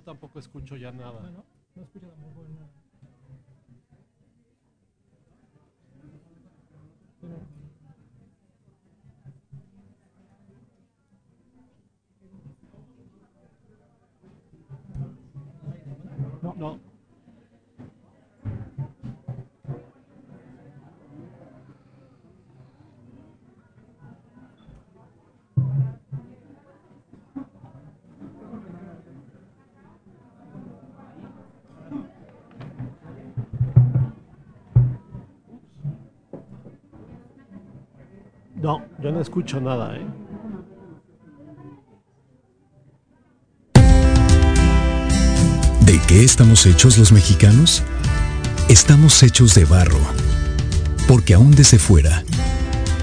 Yo tampoco escucho ya nada. no escucha tampoco nada. No, no. No, yo no escucho nada, ¿eh? ¿De qué estamos hechos los mexicanos? Estamos hechos de barro, porque aún desde fuera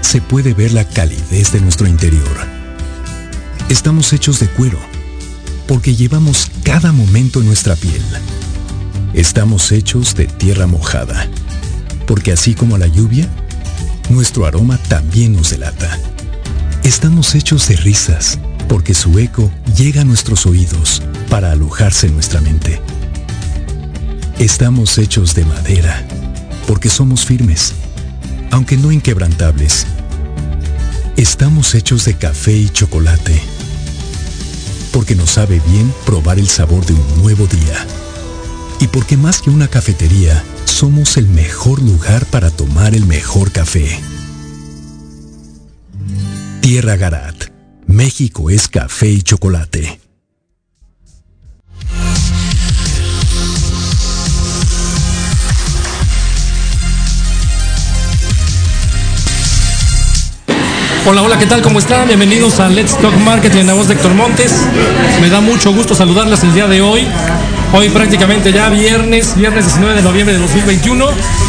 se puede ver la calidez de nuestro interior. Estamos hechos de cuero, porque llevamos cada momento en nuestra piel. Estamos hechos de tierra mojada, porque así como la lluvia, nuestro aroma también nos delata. Estamos hechos de risas, porque su eco llega a nuestros oídos para alojarse en nuestra mente. Estamos hechos de madera, porque somos firmes, aunque no inquebrantables. Estamos hechos de café y chocolate, porque nos sabe bien probar el sabor de un nuevo día. Y porque más que una cafetería, somos el mejor lugar para tomar el mejor café. Tierra Garat. México es café y chocolate. Hola, hola, ¿qué tal? ¿Cómo están? Bienvenidos a Let's Talk Marketing en la voz de Héctor Montes. Me da mucho gusto saludarles el día de hoy. Hoy prácticamente ya viernes, viernes 19 de noviembre de 2021.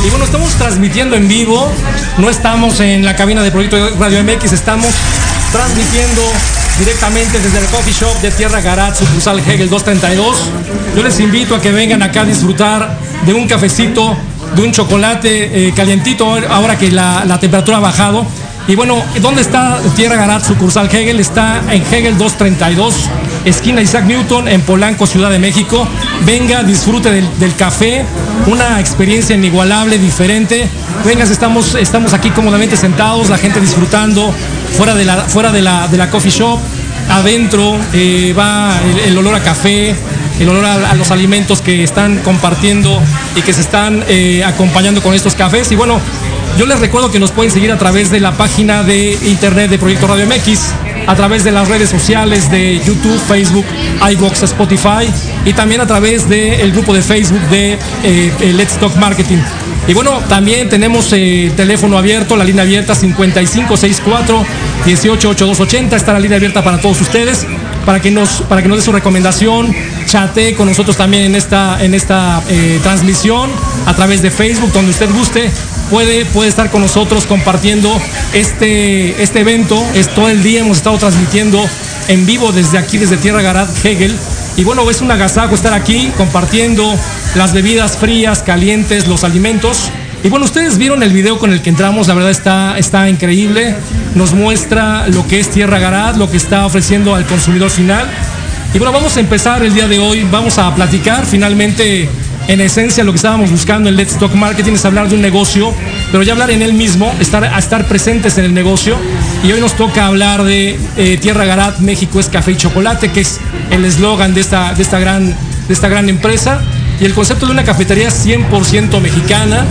Y bueno, estamos transmitiendo en vivo. No estamos en la cabina de Proyecto Radio MX, estamos transmitiendo directamente desde el coffee shop de Tierra Garat, sucursal Hegel 232. Yo les invito a que vengan acá a disfrutar de un cafecito, de un chocolate eh, calientito, ahora que la, la temperatura ha bajado. Y bueno, ¿dónde está Tierra Garat, sucursal Hegel? Está en Hegel 232, esquina Isaac Newton, en Polanco, Ciudad de México. Venga, disfrute del, café, una experiencia inigualable, diferente. Venga, estamos, estamos aquí cómodamente sentados, la gente disfrutando, fuera de la, fuera de la, de la coffee shop. Adentro eh, va el olor a café, el olor a, los alimentos que están compartiendo y que se están eh, acompañando con estos cafés. Y bueno, yo les recuerdo que nos pueden seguir a través de la página de internet de Proyecto Radio MX, a través de las redes sociales de YouTube, Facebook, iBox, Spotify y también a través del grupo de Facebook de eh, Let's Talk Marketing. Y bueno, también tenemos eh, teléfono abierto, la línea abierta 5564 188280, está la línea abierta para todos ustedes, para que nos, para que nos dé su recomendación, chatee con nosotros también en esta, en esta eh, transmisión a través de Facebook, donde usted guste. Puede, puede estar con nosotros compartiendo este, este evento. Es todo el día hemos estado transmitiendo en vivo desde aquí, desde Tierra Garat, Hegel. Y bueno, es un agasajo estar aquí compartiendo las bebidas frías, calientes, los alimentos. Y bueno, ustedes vieron el video con el que entramos, la verdad está, está increíble. Nos muestra lo que es Tierra Garat, lo que está ofreciendo al consumidor final. Y bueno, vamos a empezar el día de hoy, vamos a platicar finalmente en esencia lo que estábamos buscando en Let's Talk Marketing es hablar de un negocio, pero ya hablar en él mismo, estar, a estar presentes en el negocio. Y hoy nos toca hablar de eh, Tierra Garat, México es café y chocolate, que es el eslogan de esta, de, esta gran, de esta gran empresa. Y el concepto de una cafetería 100% mexicana,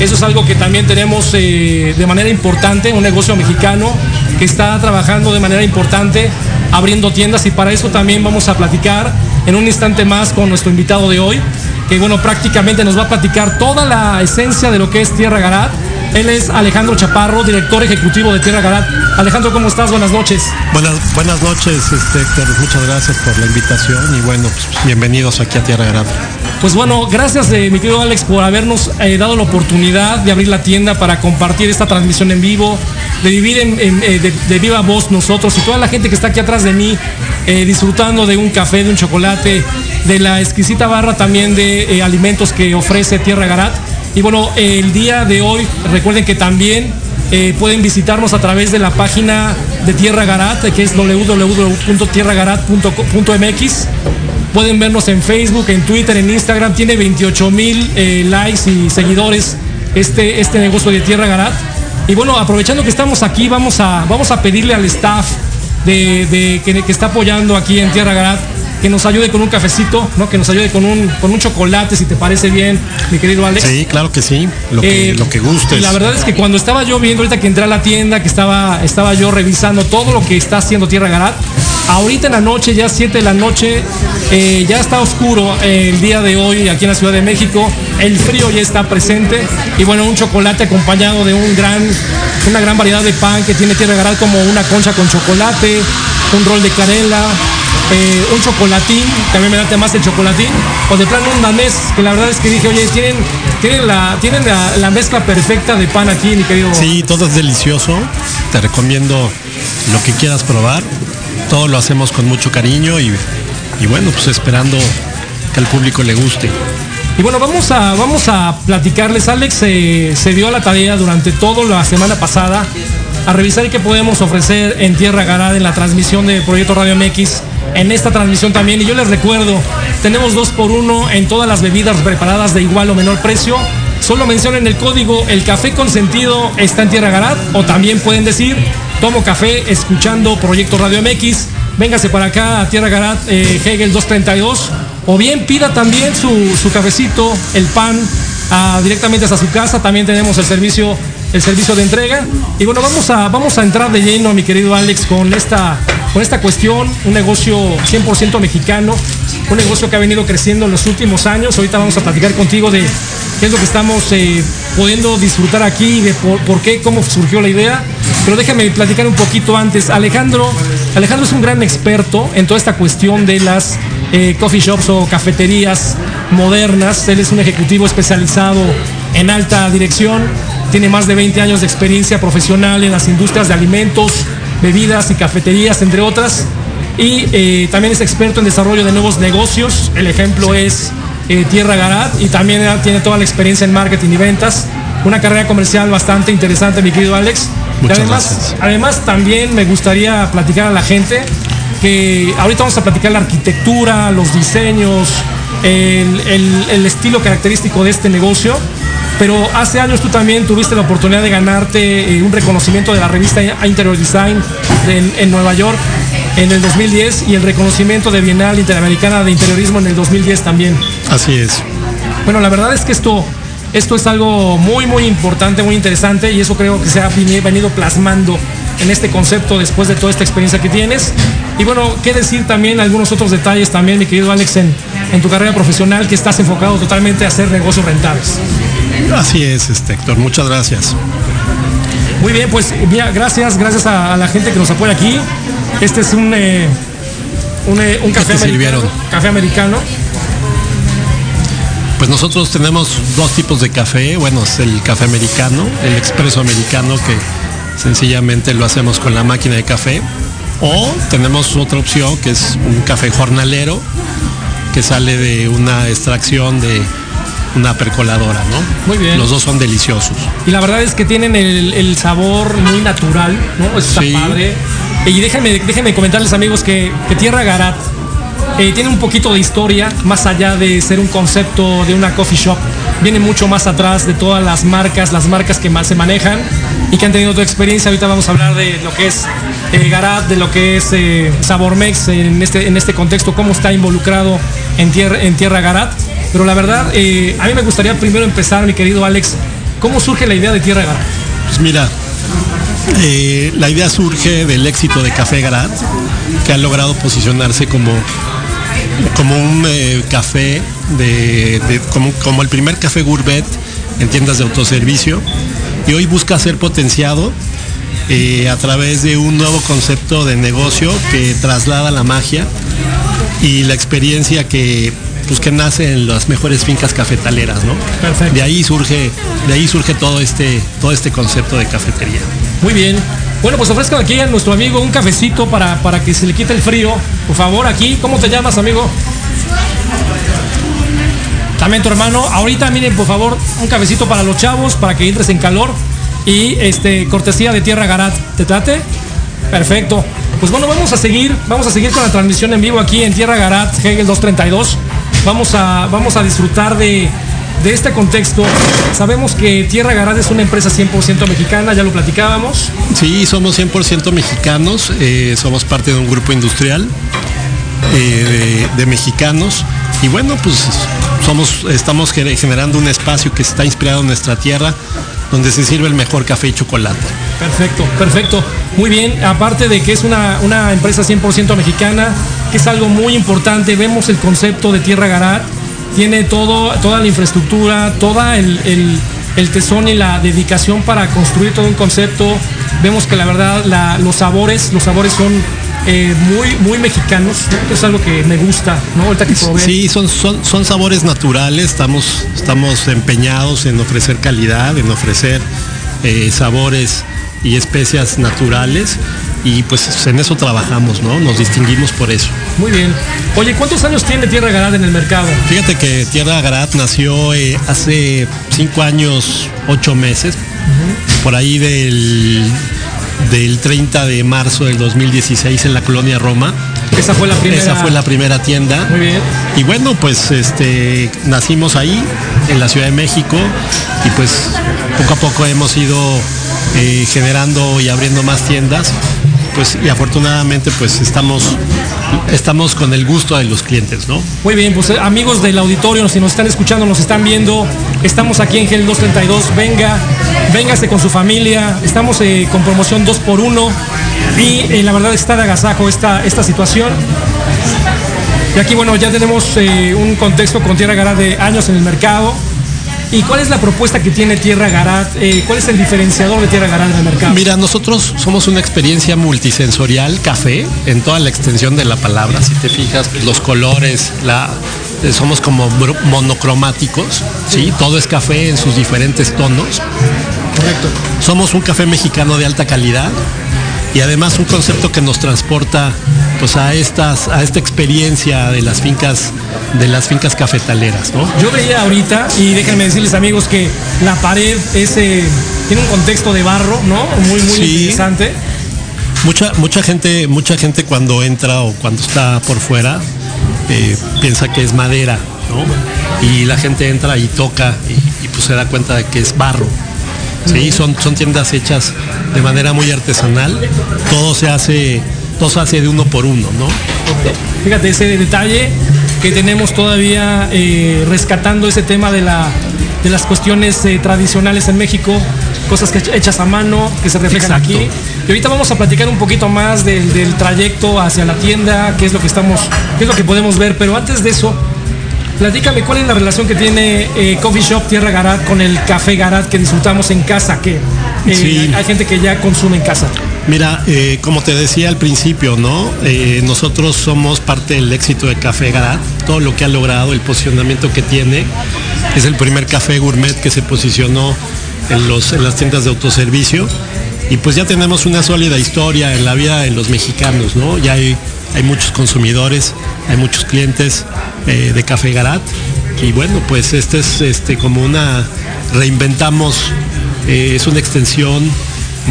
Eso es algo que también tenemos eh, de manera importante, un negocio mexicano que está trabajando de manera importante, abriendo tiendas y para eso también vamos a platicar en un instante más con nuestro invitado de hoy, que bueno, prácticamente nos va a platicar toda la esencia de lo que es Tierra Garat. Él es Alejandro Chaparro, director ejecutivo de Tierra Garat. Alejandro, ¿cómo estás? Buenas noches. Buenas, buenas noches, este, Héctor. Muchas gracias por la invitación y bueno, pues, bienvenidos aquí a Tierra Garat. Pues bueno, gracias de mi querido Alex por habernos eh, dado la oportunidad de abrir la tienda para compartir esta transmisión en vivo, de vivir en, eh, de, viva voz nosotros y toda la gente que está aquí atrás de mí eh, disfrutando de un café, de un chocolate, de la exquisita barra también de alimentos que ofrece Tierra Garat. Y bueno, el día de hoy recuerden que también pueden visitarnos a través de la página de Tierra Garat, que es www.tierragarat.mx Pueden vernos en Facebook, en Twitter, en Instagram. Tiene 28 mil eh, likes y seguidores este, este negocio de Tierra Garat. Y bueno, aprovechando que estamos aquí, vamos a, vamos a pedirle al staff de, que, está apoyando aquí en Tierra Garat que nos ayude con un cafecito, ¿no? Que nos ayude con un, con un chocolate, si te parece bien, mi querido Alex. Sí, claro que sí, lo que, eh, lo que gustes. La verdad es que cuando estaba yo viendo, ahorita que entré a la tienda, que estaba, estaba yo revisando todo lo que está haciendo Tierra Garat, ahorita en la noche, ya 7 de la noche, eh, ya está oscuro el día de hoy aquí en la Ciudad de México, el frío ya está presente y bueno, un chocolate acompañado de un gran, una gran variedad de pan que tiene Tierra Garat como una concha con chocolate, un rol de canela, eh, un chocolatín, también me da más el chocolatín, o de plano un danés, que la verdad es que dije, oye, tienen, tienen, la, tienen la, la, mezcla perfecta de pan aquí, mi querido. Sí, todo es delicioso, te recomiendo lo que quieras probar, todo lo hacemos con mucho cariño y, y bueno, pues esperando que al público le guste. Y bueno, vamos a, vamos a platicarles. Alex eh, se dio a la tarea durante toda la semana pasada a revisar qué podemos ofrecer en Tierra Garada en la transmisión de Proyecto Radio MX, en esta transmisión también. Y yo les recuerdo, tenemos dos por uno en todas las bebidas preparadas de igual o menor precio. Solo mencionen el código El Café Consentido está en Tierra Garat o también pueden decir Tomo café escuchando Proyecto Radio MX. Véngase para acá a Tierra Garat, eh, Hegel 232. O bien pida también su, su cafecito, el pan, a, directamente hasta su casa. También tenemos el servicio, el servicio de entrega. Y bueno, vamos a, vamos a entrar de lleno, mi querido Alex, con esta, con esta cuestión. Un negocio 100% mexicano. Un negocio que ha venido creciendo en los últimos años. Ahorita vamos a platicar contigo de qué es lo que estamos eh, pudiendo disfrutar aquí, de por, qué, cómo surgió la idea. Pero déjame platicar un poquito antes. Alejandro, Alejandro es un gran experto en toda esta cuestión de las eh, coffee shops o cafeterías modernas. Él es un ejecutivo especializado en alta dirección. Tiene más de 20 años de experiencia profesional en las industrias de alimentos, bebidas y cafeterías, entre otras. Y eh, también es experto en desarrollo de nuevos negocios. El ejemplo es eh, Tierra Garat y también tiene toda la experiencia en marketing y ventas. Una carrera comercial bastante interesante, mi querido Alex. Muchas y además, gracias. además, también me gustaría platicar a la gente que ahorita vamos a platicar la arquitectura, los diseños, el, el, el estilo característico de este negocio. Pero hace años tú también tuviste la oportunidad de ganarte eh, un reconocimiento de la revista Interior Design en, en Nueva York en el 2010 y el reconocimiento de Bienal Interamericana de Interiorismo en el 2010 también. Así es. Bueno, la verdad es que esto, esto es algo muy, muy importante, muy interesante y eso creo que se ha venido plasmando en este concepto después de toda esta experiencia que tienes. Y bueno, qué decir también algunos otros detalles también, mi querido Alex, en, en tu carrera profesional que estás enfocado totalmente a hacer negocios rentables. Así es, este, Héctor. Muchas gracias. Muy bien, pues mira, gracias, gracias a, a, la gente que nos apoya aquí. Este es un, eh, un, eh, un café, americano, sirvieron? café americano. Pues nosotros tenemos dos tipos de café. Bueno, es el café americano, el expreso americano que sencillamente lo hacemos con la máquina de café. O tenemos otra opción que es un café jornalero que sale de una extracción de una percoladora, ¿no? Muy bien. Los dos son deliciosos. Y la verdad es que tienen el, el sabor muy natural, ¿no? Está Sí. padre. Y déjenme, déjenme comentarles, amigos, que, que Tierra Garat eh, tiene un poquito de historia, más allá de ser un concepto de una coffee shop. Viene mucho más atrás de todas las marcas, las marcas que más se manejan y que han tenido tu experiencia. Ahorita vamos a hablar de lo que es eh, Garat, de lo que es eh, Sabormex en este, en este contexto, cómo está involucrado en Tierra, en tierra Garat. Pero la verdad, eh, a mí me gustaría primero empezar, mi querido Alex, ¿Cómo surge la idea de Tierra Garat? Pues mira, eh, la idea surge del éxito de Café Garat, que ha logrado posicionarse como, como un café de- como, como el primer café gourmet en tiendas de autoservicio y hoy busca ser potenciado eh, a través de un nuevo concepto de negocio que traslada la magia y la experiencia que pues que nace en las mejores fincas cafetaleras, ¿no? Perfecto. De ahí surge, de ahí surge todo este, todo este concepto de cafetería. Muy bien. Bueno, pues ofrezcan aquí a nuestro amigo un cafecito para, para que se le quite el frío. Por favor, aquí. ¿Cómo te llamas, amigo? También tu hermano. Ahorita, miren, por favor, un cafecito para los chavos, para que entres en calor. Y este, cortesía de Tierra Garat. ¿Te trate? Perfecto. Pues bueno, vamos a seguir, vamos a seguir con la transmisión en vivo aquí en Tierra Garat, Hegel 232. Vamos a, vamos a disfrutar de, de este contexto. Sabemos que Tierra Garat es una empresa 100% mexicana, ya lo platicábamos. Sí, somos 100% mexicanos, eh, somos parte de un grupo industrial eh, de, de mexicanos y bueno, pues estamos gener- generando un espacio que está inspirado en nuestra tierra, donde se sirve el mejor café y chocolate. Perfecto, perfecto. Muy bien, aparte de que es una, empresa 100% mexicana, que es algo muy importante, vemos el concepto de Tierra Garat, tiene todo, toda la infraestructura, toda el, tesón y la dedicación para construir todo un concepto. Vemos que la verdad los sabores, los sabores son eh, muy, muy mexicanos, ¿no? es algo que me gusta, ¿no? Ahorita que probé. Sí, son, son, son sabores naturales, estamos, estamos empeñados en ofrecer calidad, en ofrecer eh, sabores y especias naturales y pues en eso trabajamos, ¿no? Nos distinguimos por eso. Muy bien. Oye, ¿cuántos años tiene Tierra Garat en el mercado? Fíjate que Tierra Garat nació eh, hace cinco años, ocho meses, por ahí del, del 30 de marzo del 2016 en la colonia Roma. Esa fue la primera. Esa fue la primera tienda. Muy bien. Y bueno, pues este nacimos ahí, en la Ciudad de México, y pues poco a poco hemos ido eh, generando y abriendo más tiendas. Pues y afortunadamente pues estamos, estamos con el gusto de los clientes, ¿no? Muy bien, pues eh, amigos del auditorio, si nos están escuchando, nos están viendo, estamos aquí en Gel 232, venga, véngase con su familia, estamos eh, con promoción 2x1 y eh, la verdad está de agasajo esta, esta situación. Y aquí, bueno, ya tenemos un contexto con Tierra Garat de años en el mercado. ¿Y cuál es la propuesta que tiene Tierra Garat? Eh, ¿Cuál es el diferenciador de Tierra Garat en el mercado? Mira, nosotros somos una experiencia multisensorial café en toda la extensión de la palabra. Si te fijas, pues, los colores, la, eh, somos como monocromáticos, ¿sí? Todo es café en sus diferentes tonos. Correcto. Somos un café mexicano de alta calidad y además un concepto que nos transporta pues a estas a esta experiencia de las fincas de las fincas cafetaleras, ¿no? Yo veía ahorita, y déjenme decirles amigos que la pared es, eh, tiene un contexto de barro, ¿no? Muy, muy Sí. interesante. Mucha, mucha gente, mucha gente cuando entra o cuando está por fuera eh, piensa que es madera, ¿no? Y la gente entra y toca y, y, pues se da cuenta de que es barro. Sí, son, son tiendas hechas de manera muy artesanal. Todo se hace, todo se hace de uno por uno, ¿no? Fíjate ese detalle que tenemos todavía eh, rescatando ese tema de, la, de las cuestiones eh, tradicionales en México, cosas que hechas a mano, que se reflejan Exacto. aquí. Y ahorita vamos a platicar un poquito más del, del trayecto hacia la tienda, qué es lo que estamos, qué es lo que podemos ver. Pero antes de eso, platícame cuál es la relación que tiene eh, Coffee Shop Tierra Garat con el Café Garat que disfrutamos en casa, que Sí. hay gente que ya consume en casa. Mira, eh, como te decía al principio, ¿no? Eh, nosotros somos parte del éxito de Café Garat. Todo lo que ha logrado, el posicionamiento que tiene, es el primer café gourmet que se posicionó en, las tiendas de autoservicio. Y pues ya tenemos una sólida historia en la vida de los mexicanos, ¿no? Ya hay, muchos consumidores, hay muchos clientes eh, de Café Garat. Y bueno, pues este es este como una reinventamos, es una extensión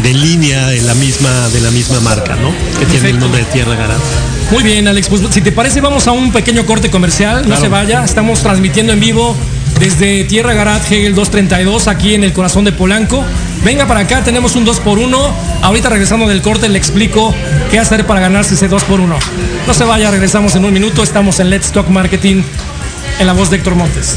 de línea de la misma de la misma marca, ¿no? Que tiene el nombre de Tierra Garat. Muy bien, Alex. Pues si te parece, vamos a un pequeño corte comercial. No se vaya. Estamos transmitiendo en vivo desde Tierra Garat Hegel 232, aquí en el corazón de Polanco. Venga para acá, tenemos un 2x1. Ahorita regresando del corte le explico qué hacer para ganarse ese 2x1. No se vaya, regresamos en un minuto. Estamos en Let's Talk Marketing en la voz de Héctor Montes.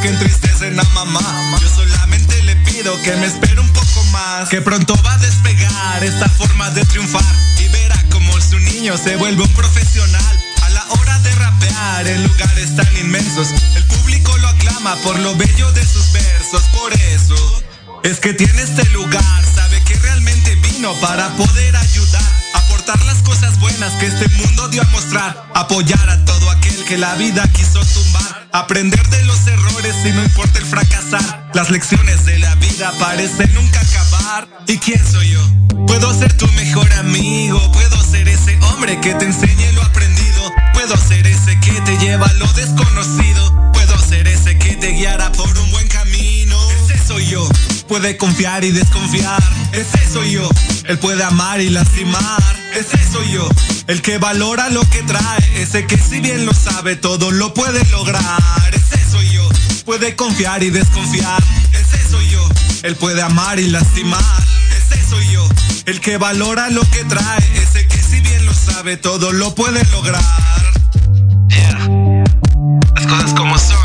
Que entristecen a mamá. Yo solamente le pido que me espere un poco más. Que pronto va a despegar esta forma de triunfar. Y verá como su niño se vuelve un profesional. A la hora de rapear en lugares tan inmensos, el público lo aclama por lo bello de sus versos. Por eso es que tiene este lugar, sabe que realmente vino para poder ayudar, aportar las cosas buenas que este mundo dio a mostrar, apoyar a todo aquel que la vida quiso tumbar, aprender de los errores y no importa el fracasar. Las lecciones de la vida parecen nunca acabar. ¿Y quién soy yo? Puedo ser tu mejor amigo, puedo ser ese hombre que te enseñe lo aprendido, puedo ser ese que te lleva a lo desconocido, puedo ser ese que te guiará por un buen camino. Ese soy yo puede confiar y desconfiar. Ese soy yo. Él puede amar y lastimar. Ese soy yo. El que valora lo que trae. Ese que si bien lo sabe todo lo puede lograr. Ese soy yo. Puede confiar y desconfiar. Ese soy yo. Él puede amar y lastimar. Ese soy yo. El que valora lo que trae. Ese que si bien lo sabe todo lo puede lograr. Yeah. Las cosas como son,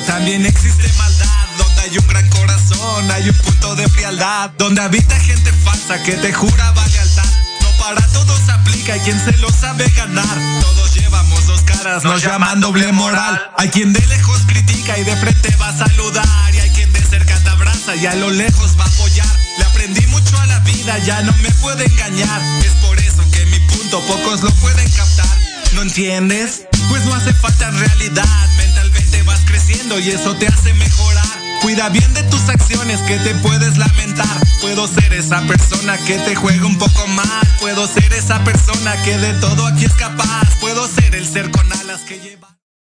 también existe maldad. Donde hay un gran corazón, hay un punto de frialdad. Donde habita gente falsa que te jura lealtad. No para todos aplica, hay quien se lo sabe ganar. Todos llevamos dos caras, nos, llaman doble moral. Hay quien de lejos critica y de frente va a saludar. Y hay quien de cerca te abraza y a lo lejos va a apoyar. Le aprendí mucho a la vida, ya no me puede engañar. Es por eso que mi punto pocos lo pueden captar. ¿No entiendes? Pues no hace falta realidad. Creciendo y eso te hace mejorar. Cuida bien de tus acciones que te puedes lamentar. Puedo ser esa persona que te juega un poco mal. Puedo ser esa persona que de todo aquí es capaz. Puedo ser el ser con alas que lleva.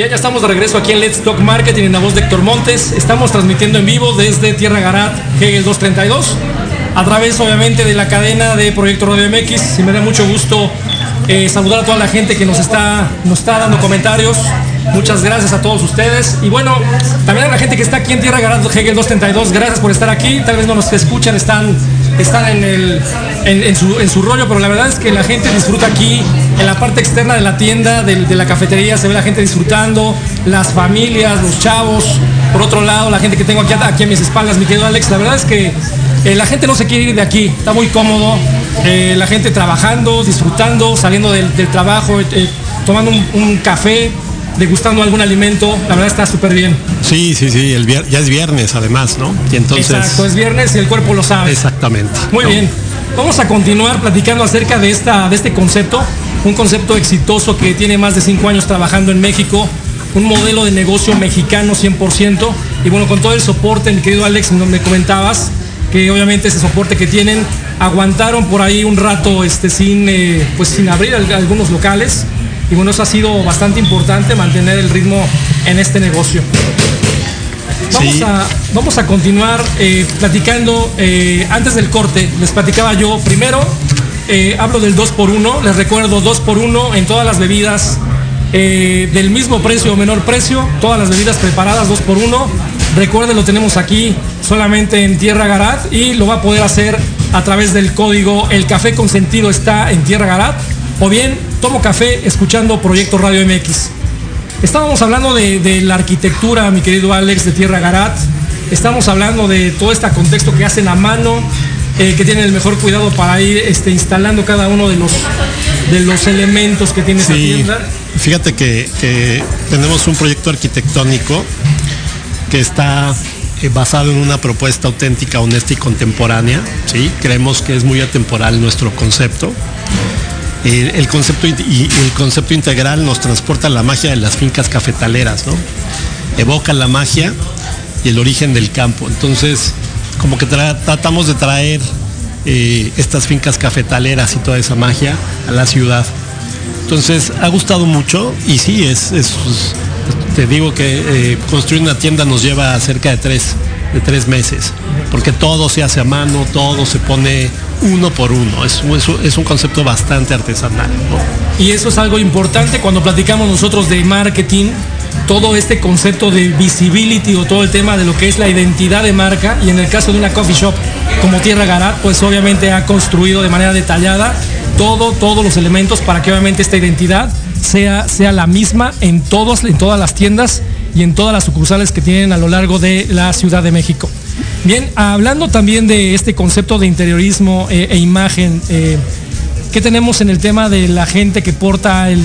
Ya, ya estamos de regreso aquí en Let's Talk Marketing en la voz de Héctor Montes. Estamos transmitiendo en vivo desde Tierra Garat, Hegel 232, a través obviamente de la cadena de Proyecto Radio MX. Y me da mucho gusto eh, saludar a toda la gente que nos está, nos está dando comentarios. Muchas gracias a todos ustedes. Y bueno, también a la gente que está aquí en Tierra Garat, Hegel 232, gracias por estar aquí. Tal vez no nos escuchan, están, están en, el, en, su, en su rollo, pero la verdad es que la gente disfruta aquí en la parte externa de la tienda, de, la cafetería, se ve la gente disfrutando, las familias, los chavos. Por otro lado, la gente que tengo aquí, aquí a mis espaldas, mi querido Alex, la verdad es que eh, la gente no se quiere ir de aquí, está muy cómodo. Eh, la gente trabajando, disfrutando, saliendo del, trabajo, eh, tomando un, café, degustando algún alimento, la verdad está súper bien. Sí, sí, sí, el ya es viernes además, ¿no? Y entonces... Exacto, es viernes y el cuerpo lo sabe. Exactamente. Muy bien. Vamos a continuar platicando acerca de, esta, de este concepto un concepto exitoso que tiene más de cinco años trabajando en México, un modelo de negocio mexicano 100%, y bueno, con todo el soporte, mi querido Alex, me comentabas, que obviamente ese soporte que tienen, aguantaron por ahí un rato este, sin, eh, pues sin abrir algunos locales, y bueno, eso ha sido bastante importante, mantener el ritmo en este negocio. Vamos, a, vamos a continuar eh, platicando, eh, antes del corte, les platicaba yo primero eh, hablo del 2x1, les recuerdo 2x1 en todas las bebidas del mismo precio o menor precio, todas las bebidas preparadas 2x1, Recuerden, lo tenemos aquí solamente en Tierra Garat y lo va a poder hacer a través del código El Café Consentido está en Tierra Garat o bien tomo café escuchando Proyecto Radio MX. Estábamos hablando de, la arquitectura, mi querido Alex, de Tierra Garat. Estamos hablando de todo este contexto que hacen a mano, eh, que tienen el mejor cuidado para ir este, instalando cada uno de los, de los elementos que tiene esa tienda. Fíjate que, tenemos un proyecto arquitectónico que está eh, basado en una propuesta auténtica, honesta y contemporánea. ¿sí? Creemos que es muy atemporal nuestro concepto. El, concepto y el concepto integral nos transporta a la magia de las fincas cafetaleras, ¿no? Evoca la magia y el origen del campo. Entonces, como que tratamos de traer eh, estas fincas cafetaleras y toda esa magia a la ciudad. Entonces ha gustado mucho y sí, es, te digo que eh, construir una tienda nos lleva cerca de tres, de tres meses, porque todo se hace a mano, todo se pone uno por uno, es, es, un concepto bastante artesanal. Y eso es algo importante cuando platicamos nosotros de marketing, todo este concepto de visibility o todo el tema de lo que es la identidad de marca y en el caso de una coffee shop como Tierra Garat, pues obviamente ha construido de manera detallada todo, todos los elementos para que obviamente esta identidad sea, sea la misma en, todos, en todas las tiendas y en todas las sucursales que tienen a lo largo de la Ciudad de México. Bien, hablando también de este concepto de interiorismo eh, e imagen, eh, ¿qué tenemos en el tema de la gente que porta el,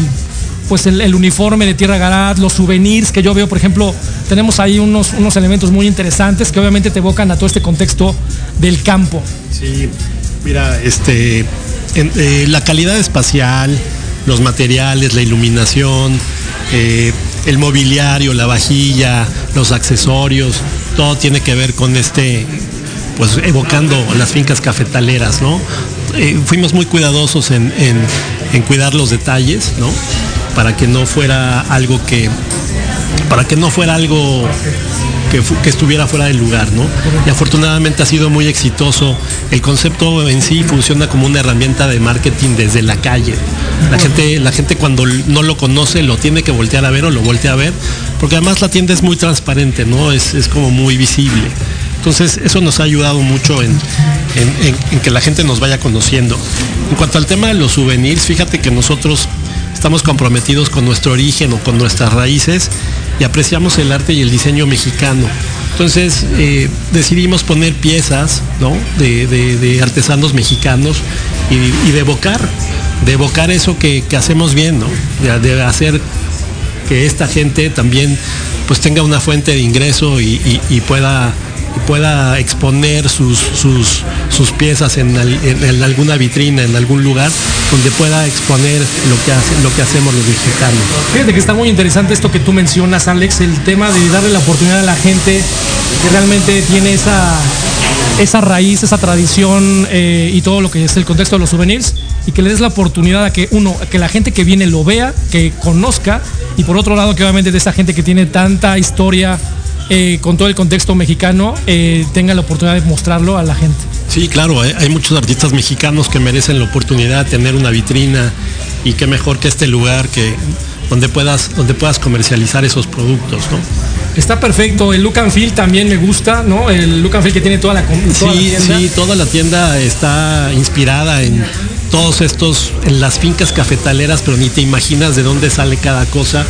pues el, uniforme de Tierra Garat, los souvenirs que yo veo, por ejemplo, tenemos ahí unos, unos elementos muy interesantes que obviamente te evocan a todo este contexto del campo. Sí, mira, este, eh, la calidad espacial, los materiales, la iluminación, el mobiliario, la vajilla, los accesorios, todo tiene que ver con este, pues evocando las fincas cafetaleras, ¿no? Eh, fuimos muy cuidadosos en, en, cuidar los detalles, ¿no? Para que no fuera algo que, para que no fuera algo que, estuviera fuera del lugar, ¿no? Y afortunadamente ha sido muy exitoso. El concepto en sí funciona como una herramienta de marketing desde la calle. La gente, la gente cuando no lo conoce lo tiene que voltear a ver o lo voltea a ver, porque además la tienda es muy transparente, ¿no? Es, como muy visible. Entonces eso nos ha ayudado mucho en, en, que la gente nos vaya conociendo. En cuanto al tema de los souvenirs, fíjate que nosotros estamos comprometidos con nuestro origen o con nuestras raíces y apreciamos el arte y el diseño mexicano. Entonces eh, decidimos poner piezas de, artesanos mexicanos y, de evocar, de evocar eso que, hacemos bien, ¿no? de, hacer que esta gente también pues tenga una fuente de ingreso y pueda pueda exponer sus, sus, sus piezas en, alguna vitrina, en algún lugar, donde pueda exponer lo que, hace, lo que hacemos los mexicanos. Fíjate que está muy interesante esto que tú mencionas, Alex, el tema de darle la oportunidad a la gente que realmente tiene esa, esa raíz, esa tradición eh, y todo lo que es el contexto de los souvenirs y que le des la oportunidad a que uno, que la gente que viene lo vea, que conozca y por otro lado que obviamente de esa gente que tiene tanta historia eh, con todo el contexto mexicano, eh, tenga la oportunidad de mostrarlo a la gente. Sí, claro, hay muchos artistas mexicanos que merecen la oportunidad de tener una vitrina y qué mejor que este lugar que donde puedas, donde puedas comercializar esos productos, ¿no? Está perfecto, el look and feel también me gusta, ¿no? El look and feel que tiene toda la, toda sí, tienda. Sí, toda la tienda está inspirada en todos estos, en las fincas cafetaleras, pero ni te imaginas de dónde sale cada cosa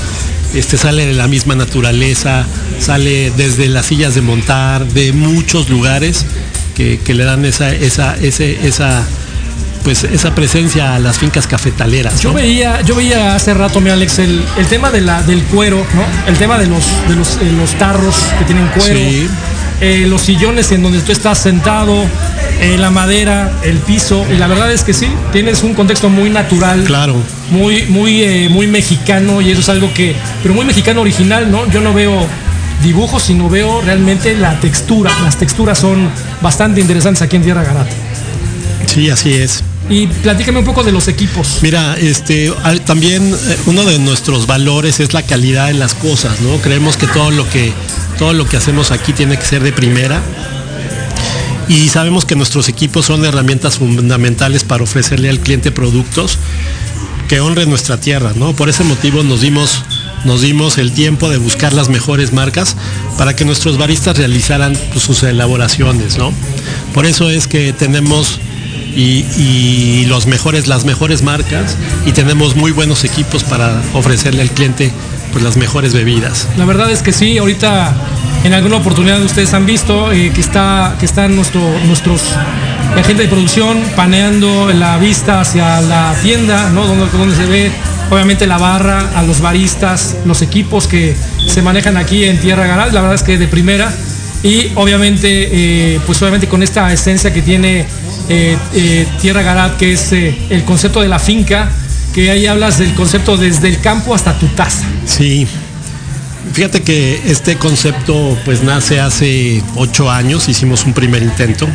este sale de la misma naturaleza, sale desde las sillas de montar, de muchos lugares que, le dan esa, esa, esa, pues esa presencia a las fincas cafetaleras. Yo veía, yo veía hace rato, mi Alex, el, tema de la, del cuero, ¿no? El tema de los, de los, eh, los tarros que tienen cuero. Eh, los sillones en donde tú estás sentado, eh, la madera, el piso, y la verdad es que sí, tienes un contexto muy natural. Claro. Muy, muy, eh, muy mexicano, y eso es algo que, pero muy mexicano original, ¿no? Yo no veo dibujos, sino veo realmente la textura. Las texturas son bastante interesantes aquí en Tierra Garata. Sí, así es. Y platícame un poco de los equipos. Mira, este, también uno de nuestros valores es la calidad en las cosas, ¿no? Creemos que todo lo que todo lo que hacemos aquí tiene que ser de primera. Y sabemos que nuestros equipos son herramientas fundamentales para ofrecerle al cliente productos que honren nuestra tierra, ¿no? Por ese motivo nos dimos nos dimos el tiempo de buscar las mejores marcas para que nuestros baristas realizaran pues, sus elaboraciones, ¿no? Por eso es que tenemos y, los mejores, las mejores marcas y tenemos muy buenos equipos para ofrecerle al cliente pues, las mejores bebidas. La verdad es que sí, ahorita en alguna oportunidad ustedes han visto eh, que está que están nuestro, nuestros agentes de producción paneando la vista hacia la tienda, ¿no? donde, donde se ve obviamente la barra, a los baristas, los equipos que se manejan aquí en Tierra Garal, la verdad es que de primera y obviamente eh, pues obviamente con esta esencia que tiene eh, eh, Tierra Garat, que es el concepto de la finca, que ahí hablas del concepto desde el campo hasta tu taza. Sí. Fíjate que este concepto pues nace hace ocho años, hicimos un primer intento,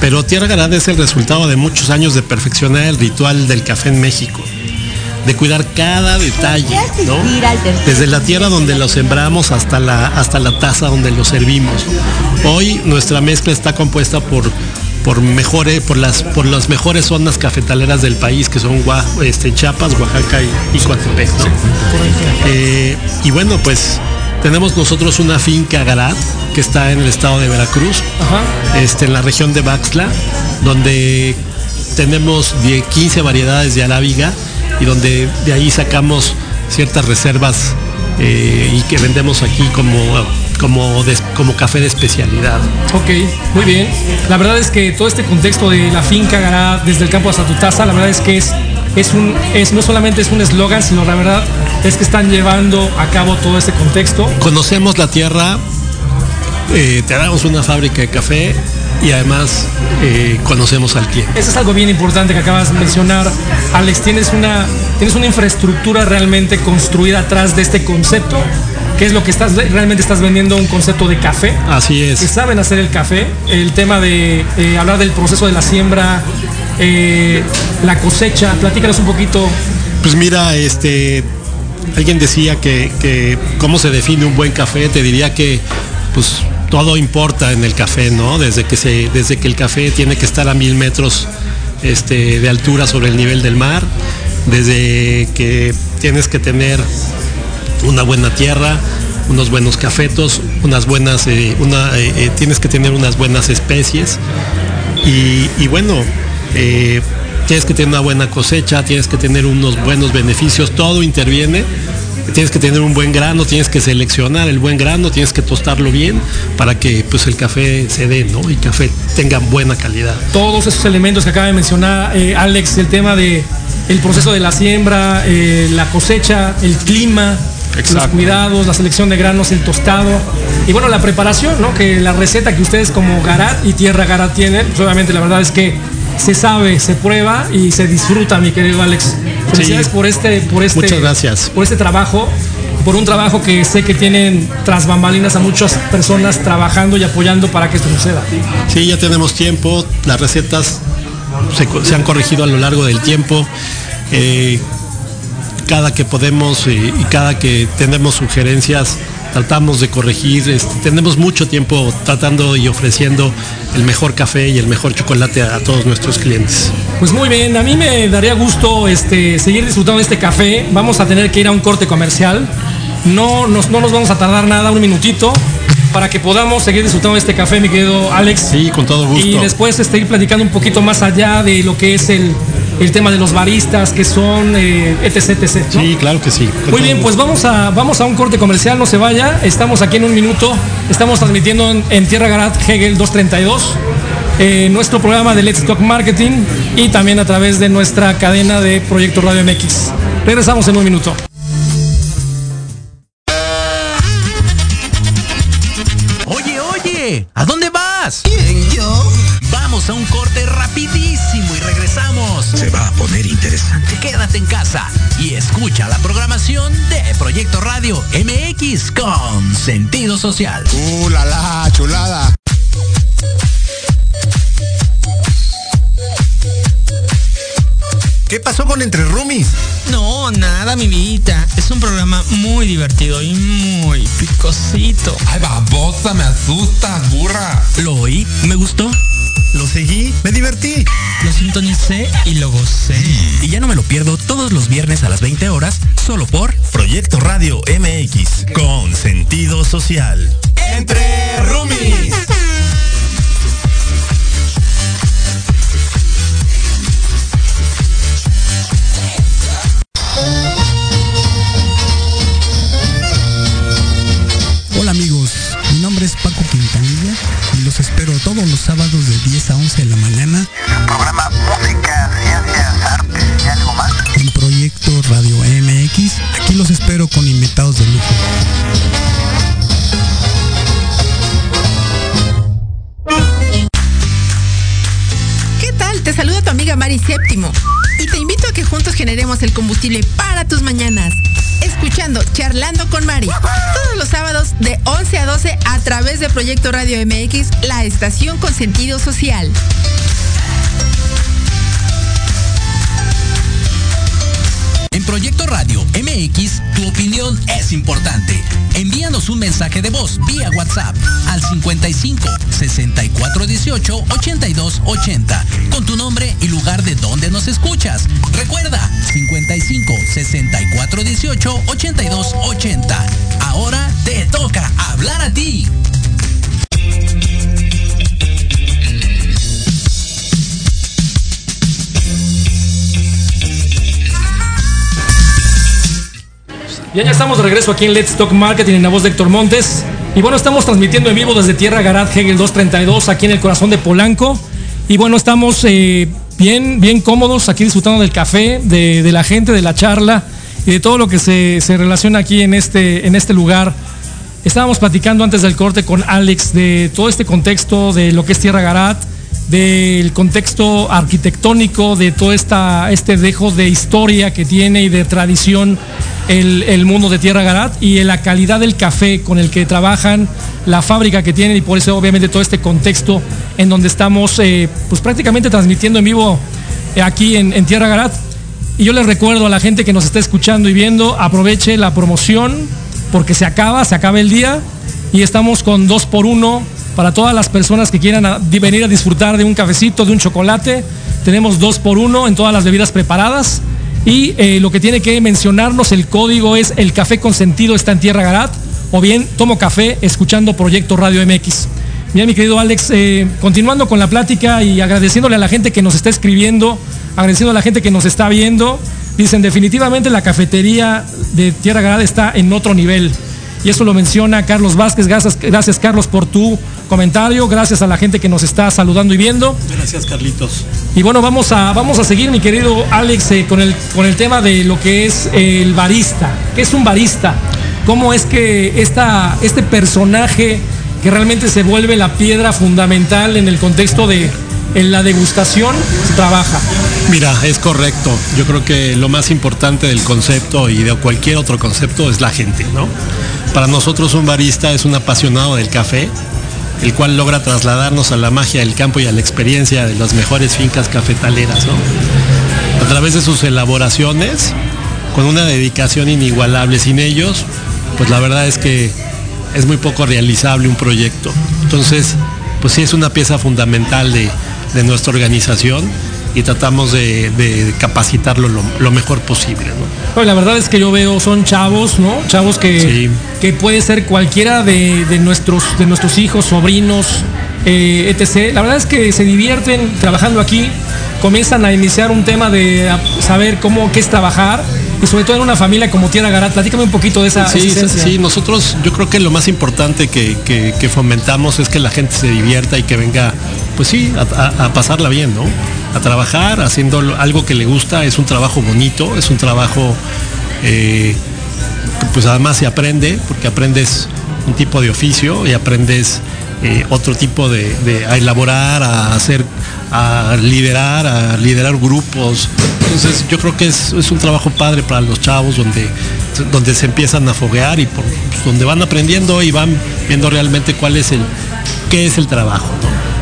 pero Tierra Garat es el resultado de muchos años de perfeccionar el ritual del café en México de cuidar cada detalle, ¿no? Desde la tierra donde lo sembramos hasta la, hasta la taza donde lo servimos. Hoy nuestra mezcla está compuesta por por mejores, por las, por las mejores zonas cafetaleras del país, que son este, Chiapas, Oaxaca y, Coatepec. Eh, y bueno, pues tenemos nosotros una finca Garat, que está en el estado de Veracruz, Este, en la región de Baxla, donde tenemos 15 variedades de arábiga y donde de ahí sacamos ciertas reservas eh, y que vendemos aquí como como, como café de especialidad. Ok, muy bien. La verdad es que todo este contexto de la finca Gará, desde el campo hasta tu taza, la verdad es que es, es un, es, no solamente es un eslogan, sino la verdad es que están llevando a cabo todo este contexto. Conocemos la tierra, eh, te damos una fábrica de café y además eh, conocemos al cliente. Eso es algo bien importante que acabas de mencionar. Alex, tienes una, tienes una infraestructura realmente construida atrás de este concepto ¿Qué es lo que estás realmente estás vendiendo un concepto de café. Así es. Que saben hacer el café. El tema de eh, hablar del proceso de la siembra, eh, la cosecha. Platícanos un poquito. Pues mira, este, alguien decía que, cómo se define un buen café. Te diría que, pues todo importa en el café, ¿no? Desde que se, desde que el café tiene que estar a mil metros este, de altura sobre el nivel del mar, desde que tienes que tener una buena tierra, unos buenos cafetos, unas buenas, eh, una, eh, eh, tienes que tener unas buenas especies y, bueno, tienes que tener una buena cosecha, tienes que tener unos buenos beneficios, todo interviene. Tienes que tener un buen grano, tienes que seleccionar el buen grano, tienes que tostarlo bien para que pues el café se dé, ¿no? Y café tenga buena calidad. Todos esos elementos que acaba de mencionar Alex, el tema de el proceso de la siembra, la cosecha, el clima, los cuidados, la selección de granos, el tostado y bueno, la preparación, ¿no? Que la receta que ustedes como Garat y Tierra Garat tienen, pues obviamente la verdad es que se sabe, se prueba y se disfruta, mi querido Alex. Felicidades por este, por este, Muchas gracias. por este trabajo, por un trabajo que sé que tienen tras bambalinas a muchas personas trabajando y apoyando para que esto suceda. Sí, ya tenemos tiempo, las recetas se, han corregido a lo largo del tiempo. Eh, cada que podemos y cada que tenemos sugerencias tratamos de corregir. Este, tenemos mucho tiempo tratando y ofreciendo el mejor café y el mejor chocolate a, todos nuestros clientes. Pues muy bien, a mí me daría gusto este, seguir disfrutando de este café. Vamos a tener que ir a un corte comercial. No nos, no nos vamos a tardar nada, un minutito para que podamos seguir disfrutando de este café, mi querido Alex. Sí, con todo gusto. Y después este, ir platicando un poquito más allá de lo que es el, el tema de los baristas que son eh, etc, etc. Sí, claro que sí. Muy bien, pues vamos a, vamos a un corte comercial, no se vaya. Estamos aquí en un minuto. Estamos transmitiendo en, Tierra Garat Hegel 232. Eh, nuestro programa de Let's Talk Marketing y también a través de nuestra cadena de Proyecto Radio MX. Regresamos en un minuto. Oye, oye, ¿a dónde vas? ¿Quién, yo? Vamos a un corte poner interesante. Quédate en casa y escucha la programación de Proyecto Radio MX con sentido social. ¡Uh, la, la chulada! ¿Qué pasó con Entre Rumis? No, nada, mi vida. Es un programa muy divertido y muy picosito. Ay, babosa, me asustas, burra. ¿Lo oí? ¿Me gustó? Lo seguí, me divertí. Lo sintonicé y lo gocé. Y ya no me lo pierdo todos los viernes a las 20 horas, solo por Proyecto Radio MX, con sentido social. Entre Rumis. Radio MX, la estación con sentido social. En Proyecto Radio MX, tu opinión es importante. Envíanos un mensaje de voz vía WhatsApp al 55 64 18 82 80 con tu nombre y lugar de donde nos escuchas. Recuerda 55 64 18 82 80. Ahora te toca hablar a ti. Ya, ya estamos de regreso aquí en Let's Talk Marketing en la voz de Héctor Montes. Y bueno, estamos transmitiendo en vivo desde Tierra Garat Hegel 232 aquí en el corazón de Polanco. Y bueno, estamos eh, bien, bien cómodos aquí disfrutando del café, de, de, la gente, de la charla y de todo lo que se, se relaciona aquí en este, en este lugar. Estábamos platicando antes del corte con Alex de todo este contexto de lo que es Tierra Garat, del contexto arquitectónico, de todo esta, este dejo de historia que tiene y de tradición el, mundo de Tierra Garat y la calidad del café con el que trabajan, la fábrica que tienen y por eso obviamente todo este contexto en donde estamos eh, pues prácticamente transmitiendo en vivo eh, aquí en, Tierra Garat. Y yo les recuerdo a la gente que nos está escuchando y viendo, aproveche la promoción porque se acaba, se acaba el día y estamos con dos por uno para todas las personas que quieran venir a disfrutar de un cafecito, de un chocolate. Tenemos dos por uno en todas las bebidas preparadas. Y eh, lo que tiene que mencionarnos el código es el café consentido está en Tierra Garat o bien tomo café escuchando Proyecto Radio MX. Mira mi querido Alex, eh, continuando con la plática y agradeciéndole a la gente que nos está escribiendo, agradeciendo a la gente que nos está viendo, dicen definitivamente la cafetería de Tierra Garat está en otro nivel. Y eso lo menciona Carlos Vázquez. Gracias, gracias Carlos por tu comentario. Gracias a la gente que nos está saludando y viendo. Gracias Carlitos. Y bueno, vamos a, vamos a seguir, mi querido Alex, eh, con, el, con el tema de lo que es el barista. ¿Qué es un barista? ¿Cómo es que esta, este personaje que realmente se vuelve la piedra fundamental en el contexto de en la degustación se trabaja? Mira, es correcto. Yo creo que lo más importante del concepto y de cualquier otro concepto es la gente, ¿no? Para nosotros un barista es un apasionado del café, el cual logra trasladarnos a la magia del campo y a la experiencia de las mejores fincas cafetaleras, ¿no? A través de sus elaboraciones, con una dedicación inigualable. Sin ellos, pues la verdad es que es muy poco realizable un proyecto. Entonces, pues sí es una pieza fundamental de, de nuestra organización y tratamos de, de capacitarlo lo, lo, mejor posible. ¿no? La verdad es que yo veo, son chavos, ¿no? Chavos que, sí. que puede ser cualquiera de, de, nuestros, de nuestros hijos, sobrinos, eh, etc. La verdad es que se divierten trabajando aquí, comienzan a iniciar un tema de saber cómo, qué es trabajar. Y sobre todo en una familia como Tierra Garat, platícame un poquito de esa sí, sí, sí, nosotros yo creo que lo más importante que, que, que, fomentamos es que la gente se divierta y que venga, pues sí, a, a, a pasarla bien, ¿no? A trabajar haciendo algo que le gusta, es un trabajo bonito, es un trabajo eh, pues además se aprende, porque aprendes un tipo de oficio y aprendes eh, otro tipo de, a elaborar, a hacer, a liderar, a liderar grupos. Entonces yo creo que es, es un trabajo padre para los chavos donde, donde se empiezan a foguear y por, donde van aprendiendo y van viendo realmente cuál es el, qué es el trabajo.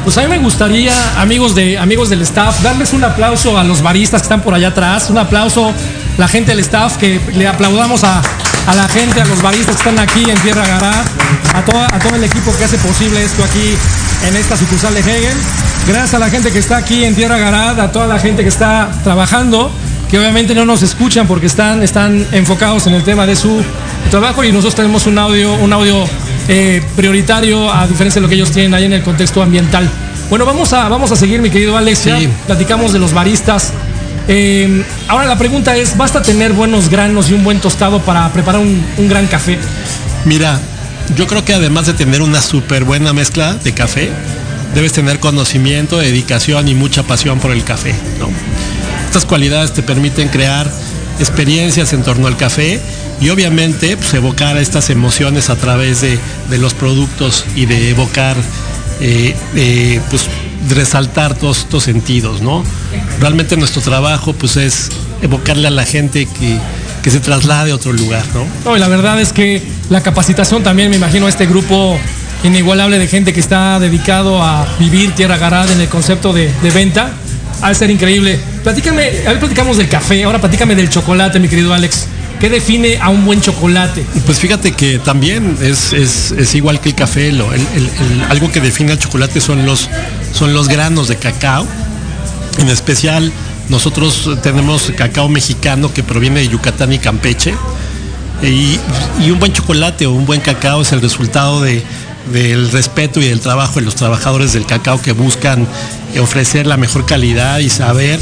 Pues a mí me gustaría, amigos, de, amigos del staff, darles un aplauso a los baristas que están por allá atrás, un aplauso la gente del staff, que le aplaudamos a, a la gente, a los baristas que están aquí en Tierra Gará, a, toda, a todo el equipo que hace posible esto aquí en esta sucursal de Hegel. Gracias a la gente que está aquí en Tierra Garad, a toda la gente que está trabajando, que obviamente no nos escuchan porque están, están enfocados en el tema de su trabajo y nosotros tenemos un audio, un audio eh, prioritario a diferencia de lo que ellos tienen ahí en el contexto ambiental. Bueno, vamos a, vamos a seguir, mi querido Alex. Ya platicamos de los baristas. Eh, ahora la pregunta es, ¿basta tener buenos granos y un buen tostado para preparar un, un gran café? Mira, yo creo que además de tener una súper buena mezcla de café, debes tener conocimiento, dedicación y mucha pasión por el café. ¿no? Estas cualidades te permiten crear experiencias en torno al café y obviamente pues, evocar estas emociones a través de, de los productos y de evocar, eh, eh, pues resaltar todos estos sentidos, ¿no? Realmente nuestro trabajo pues es evocarle a la gente que, que se traslade a otro lugar, ¿no? No, y la verdad es que la capacitación también, me imagino, este grupo inigualable de gente que está dedicado a vivir Tierra Garada en el concepto de venta, ha de ser increíble. Platícame, a ver, platicamos del café, ahora platícame del chocolate, mi querido Alex. ¿Qué define a un buen chocolate? Pues fíjate que también es, igual que el café, lo, algo que define al chocolate son los, son los granos de cacao. En especial, nosotros tenemos cacao mexicano que proviene de Yucatán y Campeche. Y un buen chocolate o un buen cacao es el resultado de, del respeto y del trabajo de los trabajadores del cacao que buscan ofrecer la mejor calidad y saber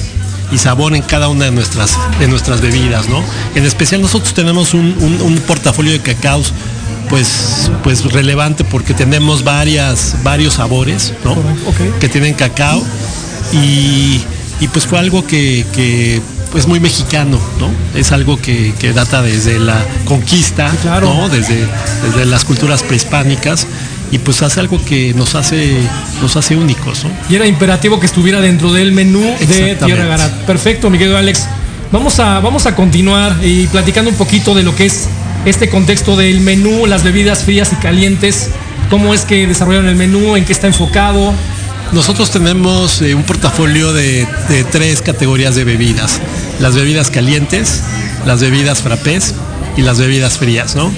y sabor en cada una de nuestras, de nuestras bebidas, ¿no? En especial nosotros tenemos un, un, un portafolio de cacaos pues, pues relevante porque tenemos varias, varios sabores, ¿no? Okay. Que tienen cacao y, y pues fue algo que, que pues muy mexicano, ¿no? Es algo que, que data desde la conquista, claro. ¿no? Desde, desde las culturas prehispánicas y pues hace algo que nos hace nos hace únicos ¿no? y era imperativo que estuviera dentro del menú de Tierra Garat. Perfecto mi querido Alex. Vamos a vamos a continuar y platicando un poquito de lo que es este contexto del menú las bebidas frías y calientes. Cómo es que desarrollaron el menú en qué está enfocado nosotros tenemos eh, un portafolio de, de, tres categorías de bebidas. Las bebidas calientes las bebidas frappés y las bebidas frías no